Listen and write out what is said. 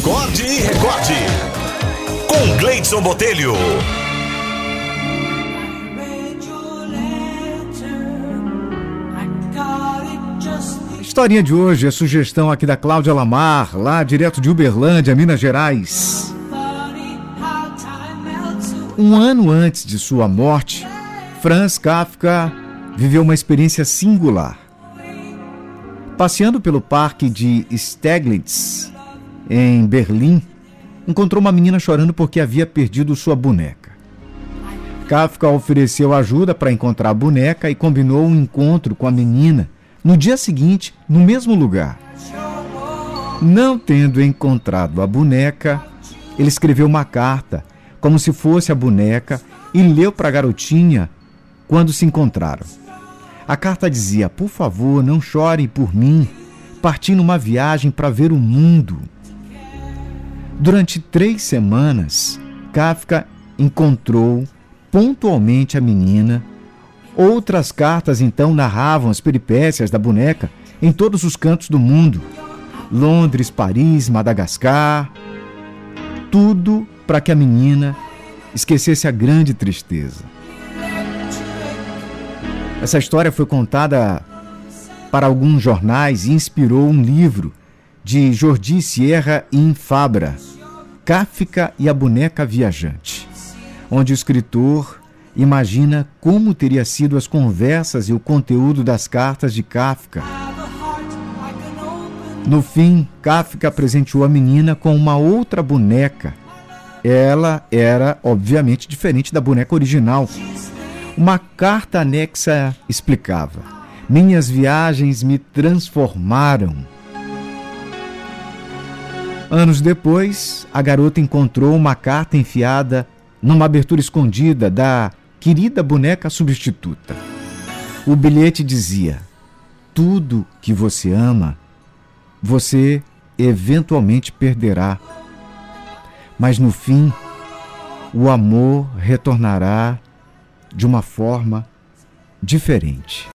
Acorde e recorde. Com Gleidson Botelho. A historinha de hoje é sugestão aqui da Cláudia Lamar, lá direto de Uberlândia, Minas Gerais. Um ano antes de sua morte, Franz Kafka viveu uma experiência singular. Passeando pelo parque de Steglitz, em Berlim, encontrou uma menina chorando porque havia perdido sua boneca. Kafka ofereceu ajuda para encontrar a boneca e combinou um encontro com a menina no dia seguinte, no mesmo lugar. Não tendo encontrado a boneca, ele escreveu uma carta, como se fosse a boneca, e leu para a garotinha quando se encontraram. A carta dizia: Por favor, não chore por mim. Parti numa viagem para ver o mundo. Durante três semanas, Kafka encontrou pontualmente a menina. Outras cartas então narravam as peripécias da boneca em todos os cantos do mundo Londres, Paris, Madagascar. Tudo para que a menina esquecesse a grande tristeza. Essa história foi contada para alguns jornais e inspirou um livro de Jordi Sierra in Fabra, Kafka e a Boneca Viajante, onde o escritor imagina como teria sido as conversas e o conteúdo das cartas de Kafka. No fim, Kafka presenteou a menina com uma outra boneca. Ela era, obviamente, diferente da boneca original uma carta anexa explicava: Minhas viagens me transformaram. Anos depois, a garota encontrou uma carta enfiada numa abertura escondida da querida boneca substituta. O bilhete dizia: Tudo que você ama, você eventualmente perderá. Mas no fim, o amor retornará de uma forma diferente.